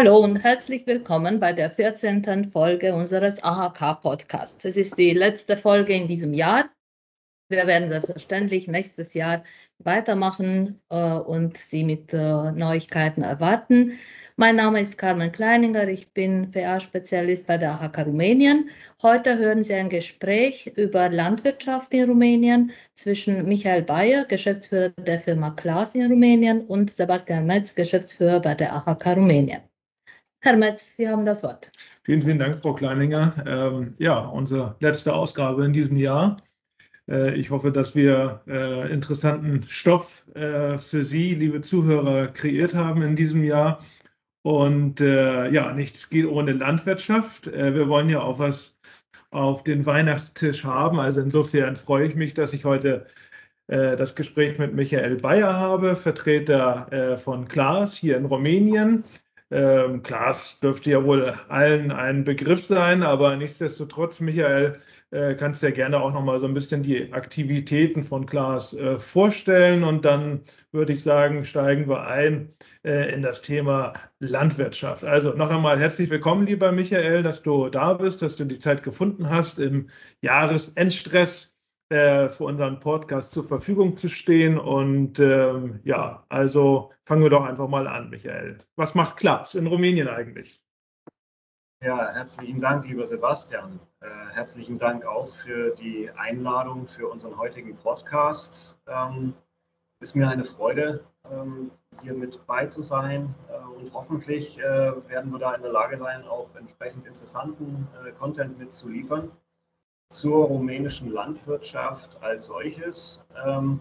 Hallo und herzlich willkommen bei der 14. Folge unseres AHK Podcasts. Es ist die letzte Folge in diesem Jahr. Wir werden selbstverständlich nächstes Jahr weitermachen äh, und Sie mit äh, Neuigkeiten erwarten. Mein Name ist Carmen Kleininger, ich bin PA-Spezialist bei der AHK Rumänien. Heute hören Sie ein Gespräch über Landwirtschaft in Rumänien zwischen Michael Bayer, Geschäftsführer der Firma Klaas in Rumänien, und Sebastian Metz, Geschäftsführer bei der AHK Rumänien. Herr Metz, Sie haben das Wort. Vielen, vielen Dank, Frau Kleininger. Ähm, ja, unsere letzte Ausgabe in diesem Jahr. Äh, ich hoffe, dass wir äh, interessanten Stoff äh, für Sie, liebe Zuhörer, kreiert haben in diesem Jahr. Und äh, ja, nichts geht ohne Landwirtschaft. Äh, wir wollen ja auch was auf den Weihnachtstisch haben. Also insofern freue ich mich, dass ich heute äh, das Gespräch mit Michael Bayer habe, Vertreter von Klaas hier in Rumänien. Ähm, klar, es dürfte ja wohl allen ein Begriff sein, aber nichtsdestotrotz, Michael, äh, kannst du ja gerne auch nochmal so ein bisschen die Aktivitäten von Klaas äh, vorstellen und dann würde ich sagen, steigen wir ein äh, in das Thema Landwirtschaft. Also noch einmal herzlich willkommen, lieber Michael, dass du da bist, dass du die Zeit gefunden hast im Jahresendstress äh, für unseren Podcast zur Verfügung zu stehen. Und ähm, ja, also fangen wir doch einfach mal an, Michael. Was macht Klaas in Rumänien eigentlich? Ja, herzlichen Dank, lieber Sebastian. Äh, herzlichen Dank auch für die Einladung für unseren heutigen Podcast. Ähm, ist mir eine Freude, ähm, hier mit bei zu sein äh, und hoffentlich äh, werden wir da in der Lage sein, auch entsprechend interessanten äh, Content mitzuliefern zur rumänischen Landwirtschaft als solches. Ähm,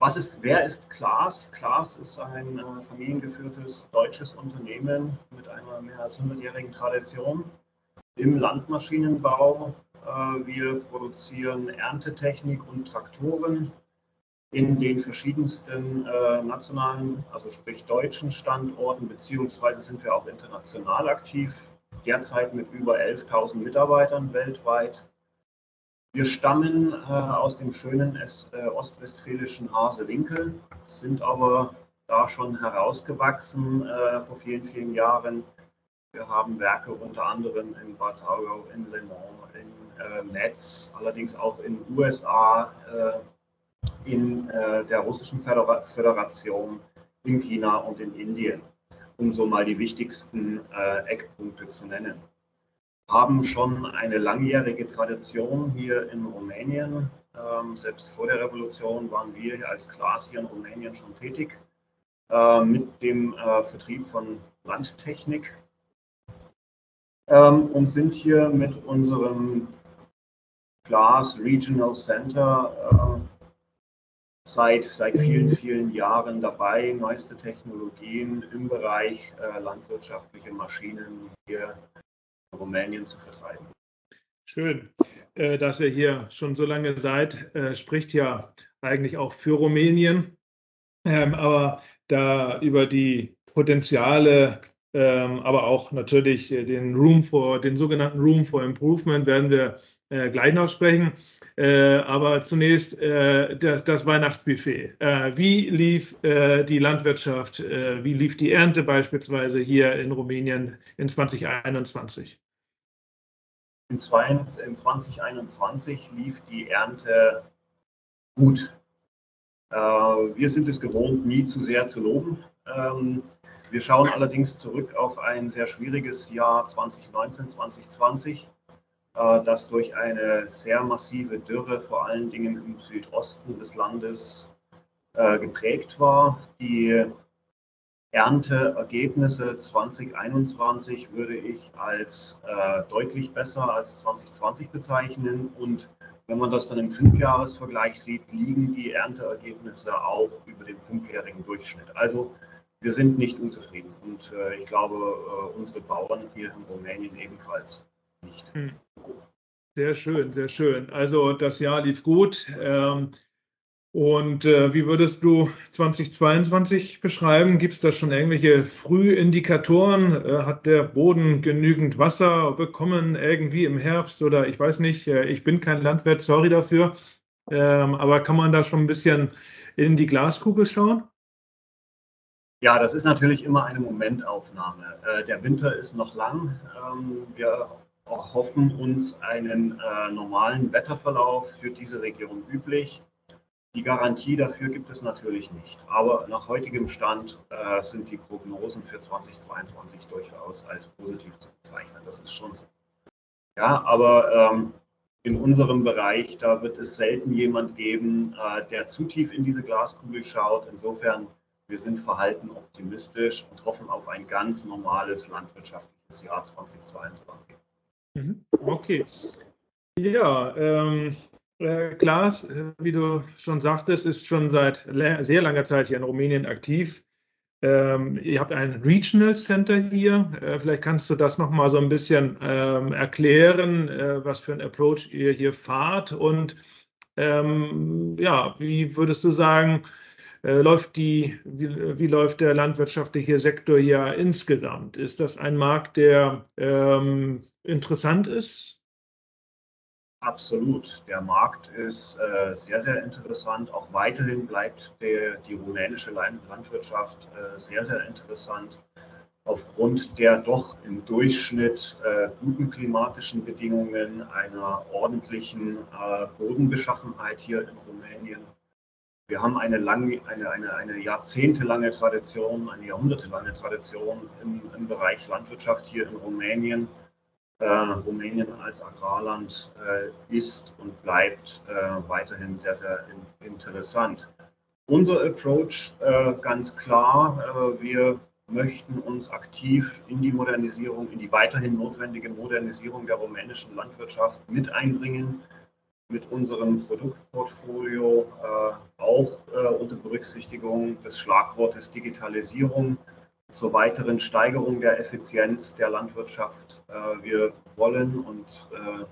was ist, wer ist Klaas? Klaas ist ein äh, familiengeführtes deutsches Unternehmen mit einer mehr als 100-jährigen Tradition im Landmaschinenbau. Äh, wir produzieren Erntetechnik und Traktoren in den verschiedensten äh, nationalen, also sprich deutschen Standorten, beziehungsweise sind wir auch international aktiv, derzeit mit über 11.000 Mitarbeitern weltweit wir stammen äh, aus dem schönen äh, ostwestfälischen Hasewinkel, sind aber da schon herausgewachsen äh, vor vielen, vielen Jahren. Wir haben Werke unter anderem in Bad Saulgau, in Le Mans, in äh, Metz, allerdings auch in den USA, äh, in äh, der Russischen Födera Föderation, in China und in Indien, um so mal die wichtigsten Eckpunkte zu nennen haben schon eine langjährige Tradition hier in Rumänien. Ähm, selbst vor der Revolution waren wir als Klaas hier in Rumänien schon tätig äh, mit dem äh, Vertrieb von Landtechnik ähm, und sind hier mit unserem Glas Regional Center äh, seit, seit vielen, vielen Jahren dabei, neueste Technologien im Bereich äh, landwirtschaftliche Maschinen hier Rumänien zu vertreiben. Schön, äh, dass ihr hier schon so lange seid, äh, spricht ja eigentlich auch für Rumänien. Ähm, aber da über die Potenziale, ähm, aber auch natürlich den Room for, den sogenannten Room for Improvement werden wir äh, gleich noch sprechen. Aber zunächst das, Weihnachtsbuffet. wie lief die Landwirtschaft, wie lief die Ernte beispielsweise hier in Rumänien in 2021? In 2021 lief die Ernte gut. Äh, wir sind es gewohnt, nie zu sehr zu loben. Ähm, wir schauen allerdings zurück auf ein sehr schwieriges Jahr 2019, 2020, äh, das durch eine sehr massive Dürre, vor allen Dingen im Südosten des Landes, äh, geprägt war. Die Ernteergebnisse 2021 würde ich als äh, deutlich besser als 2020 bezeichnen. Und wenn man das dann im Fünfjahresvergleich sieht, liegen die Ernteergebnisse auch über dem fünfjährigen Durchschnitt. Also wir sind nicht unzufrieden. Und ich glaube, unsere Bauern hier in Rumänien ebenfalls nicht. Hm. Sehr schön, sehr schön. Also das Jahr lief gut. Ähm, und äh, wie würdest du 2022 beschreiben? Gibt es da schon irgendwelche Frühindikatoren? Äh, hat der Boden genügend Wasser bekommen irgendwie im Herbst? Oder ich weiß nicht, äh, ich bin kein Landwirt, sorry dafür. Ähm, aber kann man da schon ein bisschen in die Glaskugel schauen? Ja, das ist natürlich immer eine Momentaufnahme. Der Winter ist noch lang. Ähm, wir hoffen uns einen äh, normalen Wetterverlauf für diese Region üblich. Die Garantie dafür gibt es natürlich nicht. Aber nach heutigem Stand äh, sind die Prognosen für 2022 durchaus als positiv zu bezeichnen. Das ist schon so. Ja, aber ähm, in unserem Bereich, da wird es selten jemand geben, äh, der zu tief in diese Glaskugel schaut. Insofern, wir sind verhalten optimistisch und hoffen auf ein ganz normales landwirtschaftliches Jahr 2022. Mhm. Okay. Ja, ähm, äh, Klaas, äh, wie du schon sagtest, ist schon seit sehr langer Zeit hier in Rumänien aktiv. Ähm, ihr habt ein Regional Center hier. Äh, vielleicht kannst du das nochmal so ein bisschen ähm, erklären, äh, was für ein Approach ihr hier fahrt und ähm, ja, wie würdest du sagen, äh, läuft die, wie, wie, läuft der landwirtschaftliche Sektor hier insgesamt? Ist das ein Markt, der ähm, interessant ist? Absolut. Der Markt ist äh, sehr, sehr interessant. Auch weiterhin bleibt der, die rumänische Landwirtschaft äh, sehr, sehr interessant. Aufgrund der doch im Durchschnitt äh, guten klimatischen Bedingungen, einer ordentlichen äh, Bodenbeschaffenheit hier in Rumänien. Wir haben eine, lang, eine, eine, eine jahrzehntelange Tradition, eine jahrhundertelange Tradition im, im Bereich Landwirtschaft hier in Rumänien äh, Rumänien als Agrarland äh, ist und bleibt äh, weiterhin sehr, sehr in, interessant. Unser Approach äh, ganz klar, äh, wir möchten uns aktiv in die Modernisierung, in die weiterhin notwendige Modernisierung der rumänischen Landwirtschaft mit einbringen, mit unserem Produktportfolio äh, auch unter Berücksichtigung des Schlagwortes Digitalisierung zur weiteren Steigerung der Effizienz der Landwirtschaft. Äh, wir wollen und äh,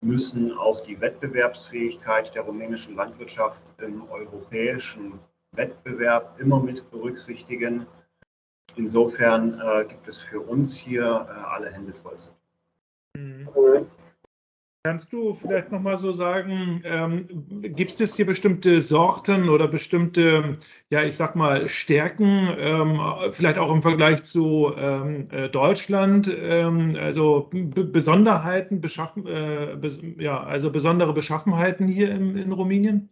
müssen auch die Wettbewerbsfähigkeit der rumänischen Landwirtschaft im europäischen Wettbewerb immer mit berücksichtigen. Insofern äh, gibt es für uns hier alle Hände voll zu tun. Mhm. Kannst du vielleicht nochmal so sagen, ähm, gibt es hier bestimmte Sorten oder bestimmte, ja, ich sag mal, Stärken, ähm, vielleicht auch im Vergleich zu ähm, äh, Deutschland, ähm, also Besonderheiten, beschaffen, äh, bes ja, also besondere Beschaffenheiten hier im, in Rumänien?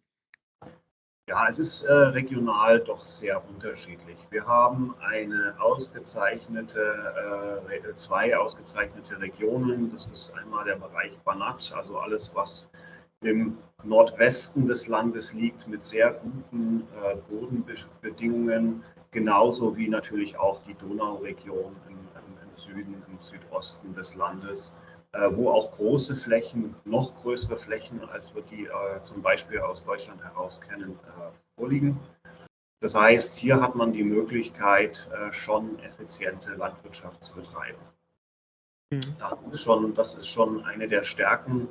Ja, es ist äh, regional doch sehr unterschiedlich. Wir haben eine ausgezeichnete, äh, zwei ausgezeichnete Regionen. Das ist einmal der Bereich Banat, also alles, was im Nordwesten des Landes liegt, mit sehr guten äh, Bodenbedingungen, genauso wie natürlich auch die Donauregion im, im, im Süden, im Südosten des Landes wo auch große Flächen, noch größere Flächen, als wir die äh, zum Beispiel aus Deutschland heraus kennen, äh, vorliegen. Das heißt, hier hat man die Möglichkeit, schon effiziente Landwirtschaft zu betreiben. Mhm. Das, ist schon, das ist schon eine der Stärken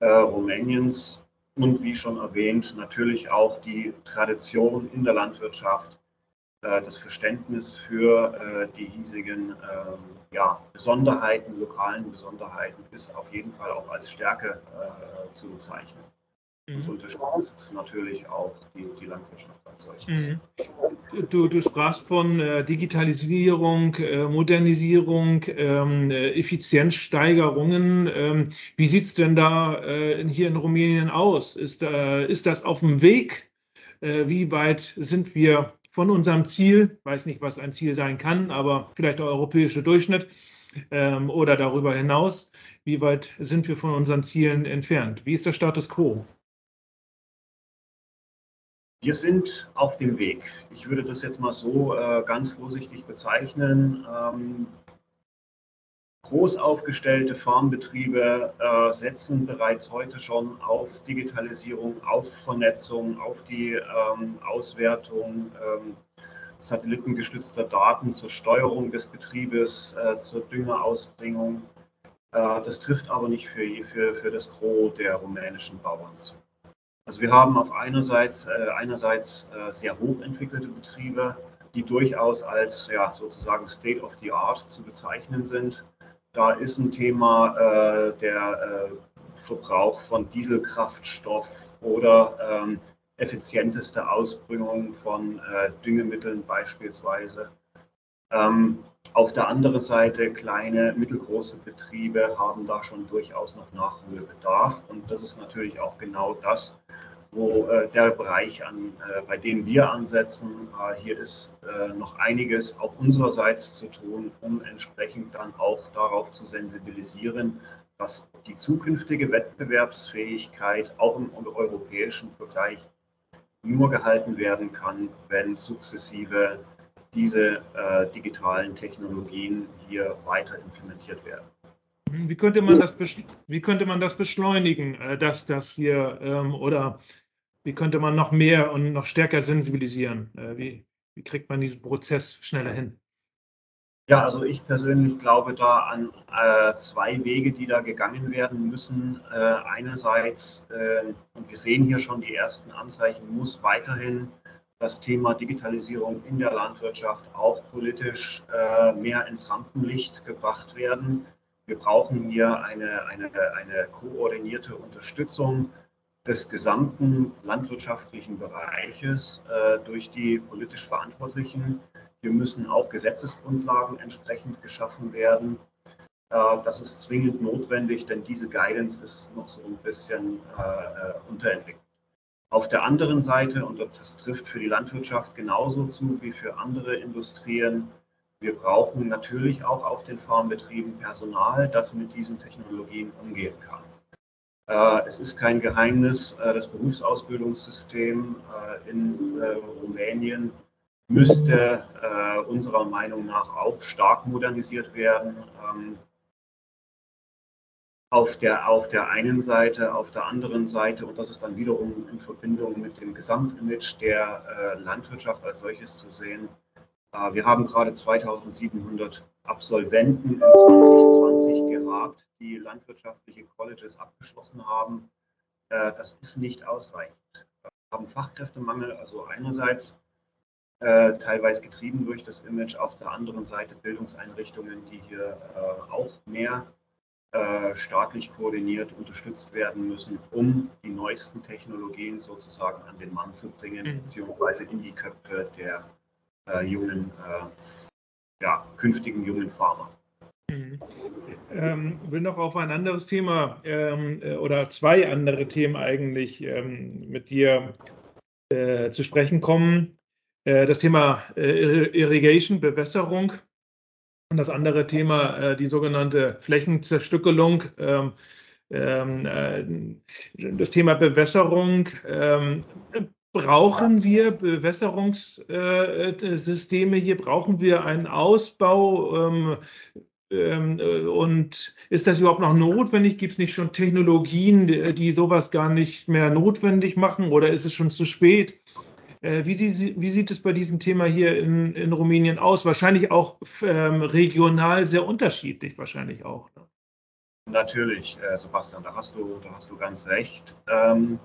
äh, Rumäniens und wie schon erwähnt, natürlich auch die Tradition in der Landwirtschaft, äh, das Verständnis für äh, die hiesigen ähm, ja, Besonderheiten, lokalen Besonderheiten ist auf jeden Fall auch als Stärke äh, zu bezeichnen. Und mhm. unterstützt natürlich auch die, die Landwirtschaft als solches. Mhm. Du, du, sprachst von äh, Digitalisierung, äh, Modernisierung, ähm, Effizienzsteigerungen. Ähm, wie sieht es denn da hier in Rumänien aus? Ist, ist das auf dem Weg? wie weit sind wir von unserem Ziel, weiß nicht, was ein Ziel sein kann, aber vielleicht der europäische Durchschnitt ähm, oder darüber hinaus, wie weit sind wir von unseren Zielen entfernt? Wie ist der Status quo? Wir sind auf dem Weg. Ich würde das jetzt mal so äh, ganz vorsichtig bezeichnen. Ähm, Groß aufgestellte Farmbetriebe äh, setzen bereits heute schon auf Digitalisierung, auf Vernetzung, auf die ähm, Auswertung ähm, satellitengestützter Daten zur Steuerung des Betriebes, äh, zur Düngerausbringung. Äh, das trifft aber nicht für, für, für das Gros der rumänischen Bauern zu. Also wir haben auf einerseits, äh, einerseits äh, sehr hochentwickelte Betriebe, die durchaus als ja, sozusagen State of the Art zu bezeichnen sind da ist ein Thema äh, der äh, Verbrauch von Dieselkraftstoff oder ähm, effizienteste Ausbringung von äh, Düngemitteln beispielsweise. Ähm, auf der anderen Seite, kleine, mittelgroße Betriebe haben da schon durchaus noch Nachholbedarf. Und das ist natürlich auch genau das, wo äh, der Bereich, an, äh, bei dem wir ansetzen. Äh, hier ist äh, noch einiges auch unsererseits zu tun, um entsprechend dann auch darauf zu sensibilisieren, dass die zukünftige Wettbewerbsfähigkeit auch im europäischen Vergleich nur gehalten werden kann, wenn sukzessive diese äh, digitalen Technologien hier weiter implementiert werden. Wie könnte man das, wie könnte man das beschleunigen, äh, dass das hier ähm, oder wie könnte man noch mehr und noch stärker sensibilisieren? Äh, wie, wie kriegt man diesen Prozess schneller hin? Ja, also ich persönlich glaube da an äh, zwei Wege, die da gegangen werden müssen. Äh, einerseits, äh, und wir sehen hier schon die ersten Anzeichen, muss weiterhin das Thema Digitalisierung in der Landwirtschaft auch politisch äh, mehr ins Rampenlicht gebracht werden. Wir brauchen hier eine, eine, eine koordinierte Unterstützung des gesamten landwirtschaftlichen Bereiches äh, durch die politisch Verantwortlichen. Hier müssen auch Gesetzesgrundlagen entsprechend geschaffen werden. Äh, das ist zwingend notwendig, denn diese Guidance ist noch so ein bisschen äh, äh unterentwickelt. Auf der anderen Seite, und das trifft für die Landwirtschaft genauso zu wie für andere Industrien, wir brauchen natürlich auch auf den Farmbetrieben Personal, das mit diesen Technologien umgehen kann. Äh, es ist kein Geheimnis, äh, das Berufsausbildungssystem äh, in Rumänien müsste unserer Meinung nach auch stark modernisiert werden. Ähm, auf der, auf der einen Seite, auf der anderen Seite, und das ist dann wiederum in Verbindung mit dem Gesamtimage der Landwirtschaft als solches zu sehen. Äh, wir haben gerade 2700 Absolventen in 2020 gehabt, die landwirtschaftliche Colleges abgeschlossen haben. Äh, das ist nicht ausreichend. Wir haben Fachkräftemangel, also einerseits äh, teilweise getrieben durch das Image, auf der anderen Seite Bildungseinrichtungen, die hier äh, auch mehr staatlich koordiniert unterstützt werden müssen, um die neuesten Technologien sozusagen an den Mann zu bringen, mhm. beziehungsweise in die Köpfe der jungen, äh, ja, künftigen jungen Farmer. Mhm. Ähm, will noch auf ein anderes Thema ähm, äh, oder zwei andere Themen eigentlich ähm, mit dir äh, zu sprechen kommen. Äh, das Thema Irrigation, Bewässerung und das andere Thema, äh, die sogenannte Flächenzerstückelung. Ähm, ähm, äh, das Thema Bewässerung. Brauchen wir Bewässerungssysteme hier? Brauchen wir einen Ausbau? Ähm, ähm, äh, und ist das überhaupt noch notwendig? Gibt es nicht schon Technologien, die, sowas gar nicht mehr notwendig machen oder ist es schon zu spät? Äh, wie, die, wie, sieht es bei diesem Thema hier in, in Rumänien aus? Wahrscheinlich auch ähm, regional sehr unterschiedlich, wahrscheinlich auch. Ne? Natürlich, äh, Sebastian, da hast du, da hast du ganz recht. Ähm,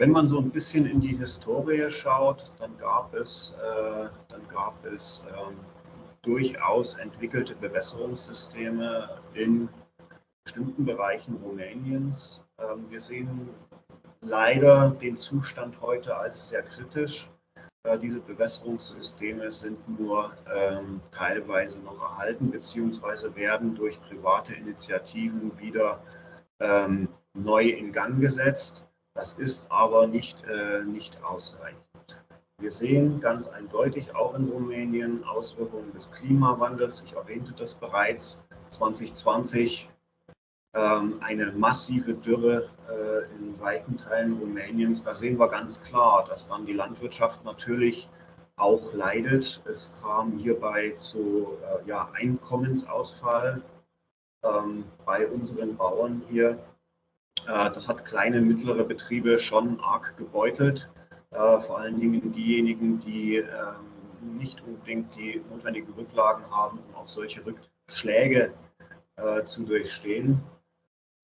wenn man so ein bisschen in die Historie schaut, dann gab es, äh, dann gab es ähm, durchaus entwickelte Bewässerungssysteme in bestimmten Bereichen Rumäniens. Ähm, wir sehen leider den Zustand heute als sehr kritisch. Äh, diese Bewässerungssysteme sind nur ähm, teilweise noch erhalten, beziehungsweise werden durch private Initiativen wieder ähm, neu in Gang gesetzt. Das ist aber nicht, äh, nicht ausreichend. Wir sehen ganz eindeutig auch in Rumänien Auswirkungen des Klimawandels. Ich erwähnte das bereits. 2020 ähm, eine massive Dürre äh, in weiten Teilen Rumäniens. Da sehen wir ganz klar, dass dann die Landwirtschaft natürlich auch leidet. Es kam hierbei zu äh, ja, Einkommensausfall ähm, bei unseren Bauern hier. Äh, das hat kleine, mittlere Betriebe schon arg gebeutelt. Äh, vor allen Dingen diejenigen, die ähm, nicht unbedingt die notwendigen Rücklagen haben, um auch solche Rückschläge äh, zu durchstehen.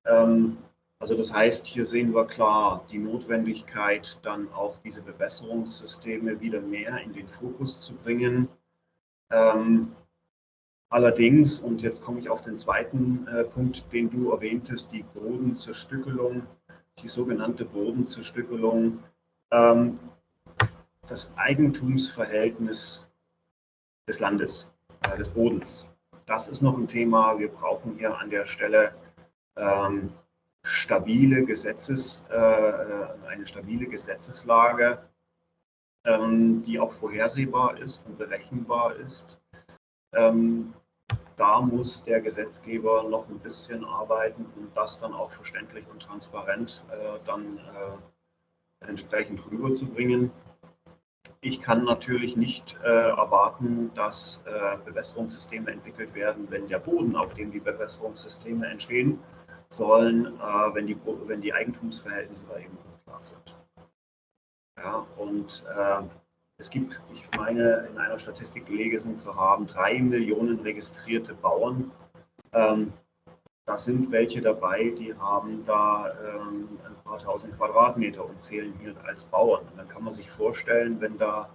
Ähm, also das heißt, hier sehen wir klar die Notwendigkeit, dann auch diese Bewässerungssysteme wieder mehr in den Fokus zu bringen. Ähm, allerdings, und jetzt komme ich auf den zweiten äh, Punkt, den du erwähntest, die Bodenzerstückelung, die sogenannte Bodenzerstückelung, Ähm, das Eigentumsverhältnis des Landes, äh, des Bodens. Das ist noch ein Thema. Wir brauchen hier an der Stelle ähm, stabile Gesetzes, äh, eine stabile Gesetzeslage, ähm, die auch vorhersehbar ist und berechenbar ist. Ähm, da muss der Gesetzgeber noch ein bisschen arbeiten, um das dann auch verständlich und transparent äh, dann äh, entsprechend rüberzubringen. Ich kann natürlich nicht äh, erwarten, dass äh, Bewässerungssysteme entwickelt werden, wenn der Boden, auf dem die Bewässerungssysteme entstehen sollen, äh, wenn, die, wenn die Eigentumsverhältnisse da eben unklar sind. Ja, und äh, es gibt, ich meine, in einer Statistik gelesen zu haben, drei Millionen registrierte Bauern. Ähm, da sind welche dabei, die haben da ähm, ein paar tausend Quadratmeter und zählen hier als Bauern. Und dann kann man sich vorstellen, wenn da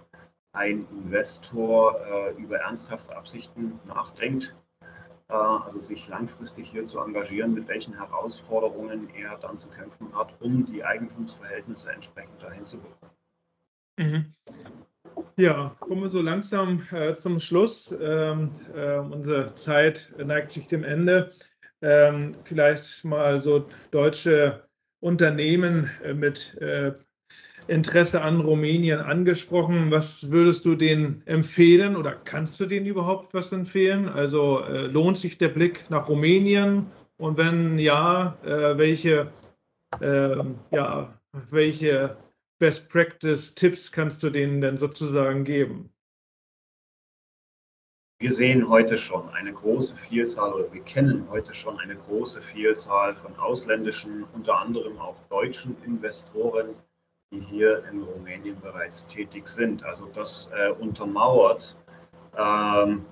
ein Investor äh, über ernsthafte Absichten nachdenkt, äh, also sich langfristig hier zu engagieren, mit welchen Herausforderungen er dann zu kämpfen hat, um die Eigentumsverhältnisse entsprechend dahin zu bekommen. Mhm. Ja, kommen wir so langsam äh, zum Schluss. Ähm, äh, unsere Zeit neigt sich dem Ende. Ähm, vielleicht mal so deutsche Unternehmen äh, mit äh, Interesse an Rumänien angesprochen. Was würdest du denen empfehlen oder kannst du denen überhaupt was empfehlen? Also äh, lohnt sich der Blick nach Rumänien? Und wenn ja, äh, welche, ähm, ja, welche Best Practice Tipps kannst du denen denn sozusagen geben? Wir sehen heute schon eine große Vielzahl oder wir kennen heute schon eine große Vielzahl von ausländischen, unter anderem auch deutschen Investoren, die hier in Rumänien bereits tätig sind. Also das äh, untermauert ähm,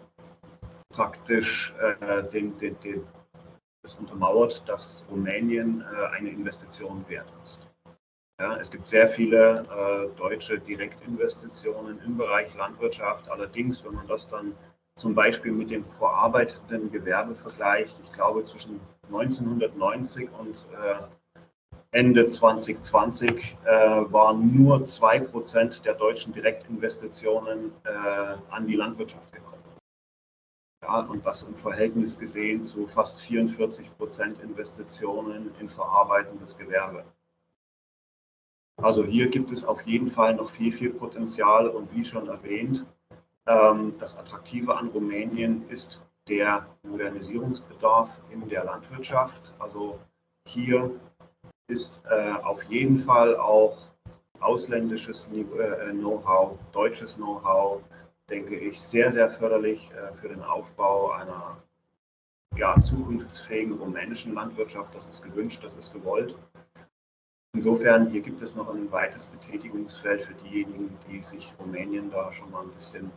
praktisch äh, den, den, den, das untermauert, dass Rumänien äh, eine Investition wert ist. Ja, es gibt sehr viele äh, deutsche Direktinvestitionen im Bereich Landwirtschaft. Allerdings, wenn man das dann zum Beispiel mit dem verarbeitenden Gewerbe vergleicht, ich glaube zwischen 1990 und äh, Ende 2020 äh, waren nur 2% der deutschen Direktinvestitionen äh, an die Landwirtschaft gekommen. Ja, und das im Verhältnis gesehen zu fast 44% Investitionen in verarbeitendes Gewerbe. Also hier gibt es auf jeden Fall noch viel, viel Potenzial und wie schon erwähnt, ähm, das Attraktive an Rumänien ist der Modernisierungsbedarf in der Landwirtschaft. Also hier ist äh, auf jeden Fall auch ausländisches äh, Know-how, deutsches Know-how, denke ich, sehr, sehr förderlich äh, für den Aufbau einer ja, zukunftsfähigen rumänischen Landwirtschaft. Das ist gewünscht, das ist gewollt. Insofern, hier gibt es noch ein weites Betätigungsfeld für diejenigen, die sich Rumänien da schon mal ein bisschen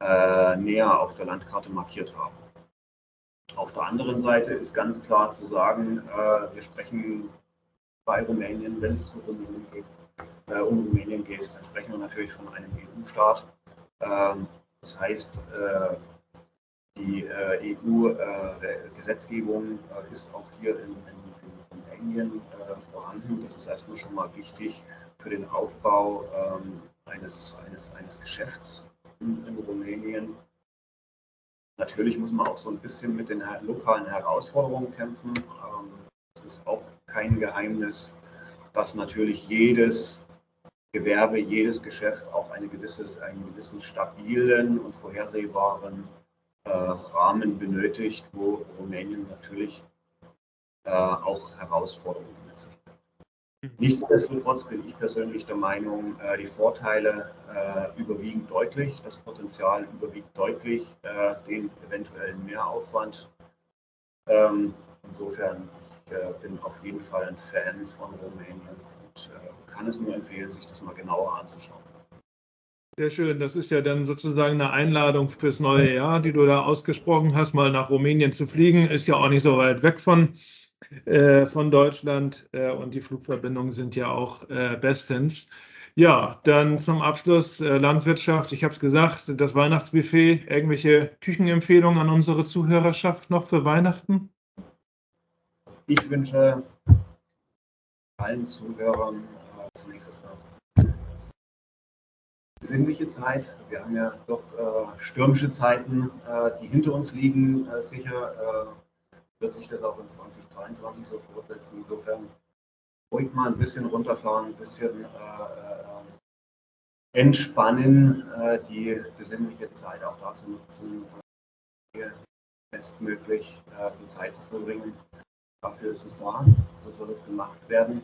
äh, näher auf der Landkarte markiert haben. Auf der anderen Seite ist ganz klar zu sagen, äh, wir sprechen bei Rumänien, wenn es Rumänien geht, äh, um Rumänien geht, dann sprechen wir natürlich von einem EU-Staat. Ähm, das heißt, äh, die äh, EU-Gesetzgebung äh, ist auch hier in, in Rumänien äh, vorhanden. Das ist erstmal schon mal wichtig für den Aufbau ähm, eines, eines, eines Geschäfts in, in, Rumänien. Natürlich muss man auch so ein bisschen mit den lokalen Herausforderungen kämpfen. Ähm, es ist auch kein Geheimnis, dass natürlich jedes Gewerbe, jedes Geschäft auch eine gewisse, einen gewissen stabilen und vorhersehbaren äh, Rahmen benötigt, wo Rumänien natürlich äh, auch Herausforderungen mit sich. Mhm. Nichtsdestotrotz bin ich persönlich der Meinung, äh, die Vorteile äh, überwiegen deutlich, das Potenzial überwiegt deutlich äh, den eventuellen Mehraufwand. Ähm, insofern, ich äh, bin auf jeden Fall ein Fan von Rumänien und äh, kann es nur empfehlen, sich das mal genauer anzuschauen. Sehr schön. Das ist ja dann sozusagen eine Einladung fürs neue Jahr, die du da ausgesprochen hast, mal nach Rumänien zu fliegen. Ist ja auch nicht so weit weg von äh, von Deutschland äh, und die Flugverbindungen sind ja auch äh, bestens. Ja, dann zum Abschluss äh, Landwirtschaft. Ich habe es gesagt, das Weihnachtsbuffet. Irgendwelche Küchenempfehlungen an unsere Zuhörerschaft noch für Weihnachten? Ich wünsche allen Zuhörern äh, zunächst erstmal besinnliche Zeit. Wir haben ja doch stürmische Zeiten, die hinter uns liegen. Sicher wird sich das auch in 2022 so fortsetzen. Insofern ruhig mal ein bisschen runterfahren, ein bisschen äh, entspannen, die besinnliche Zeit auch dazu nutzen, hier bestmöglich die Zeit zu verbringen. Dafür ist es da, so soll es gemacht werden.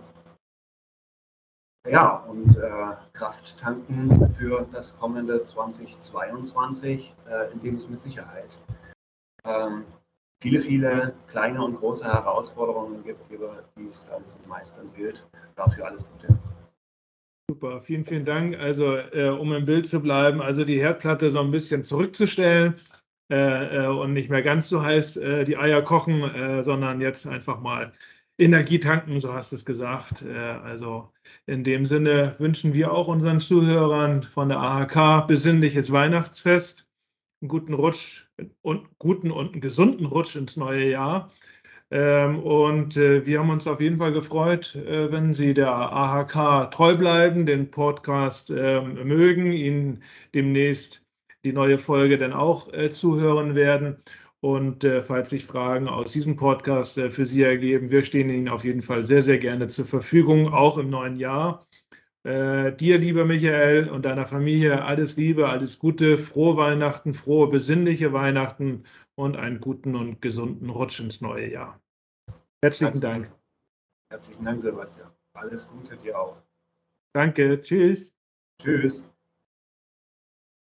Ja, und äh, Kraft tanken für das kommende 2022, äh, in dem es mit Sicherheit ähm, viele, viele kleine und große Herausforderungen gibt, über die es dann zu meistern gilt. Dafür alles Gute. Super, vielen, vielen Dank. Also, äh, um im Bild zu bleiben, also die Herdplatte so ein bisschen zurückzustellen äh, äh und nicht mehr ganz so heiß äh, die Eier kochen, äh, sondern jetzt einfach mal Energie tanken, so hast du es gesagt. Äh, also in dem Sinne wünschen wir auch unseren Zuhörern von der AHK besinnliches Weihnachtsfest, einen guten Rutsch und guten und einen gesunden Rutsch ins neue Jahr. Ähm, und äh, wir haben uns auf jeden Fall gefreut, äh, wenn Sie der AHK treu bleiben, den Podcast ähm, mögen, Ihnen demnächst die neue Folge dann auch zuhören werden. Und äh, falls sich Fragen aus diesem Podcast äh, für Sie ergeben, wir stehen Ihnen auf jeden Fall sehr, sehr gerne zur Verfügung, auch im neuen Jahr. Äh, dir, lieber Michael, und deiner Familie alles Liebe, alles Gute, frohe Weihnachten, frohe, besinnliche Weihnachten und einen guten und gesunden Rutsch ins neue Jahr. Herzlichen Dank. Herzlichen Dank, Sebastian. Alles Gute dir auch. Danke. Tschüss. Tschüss.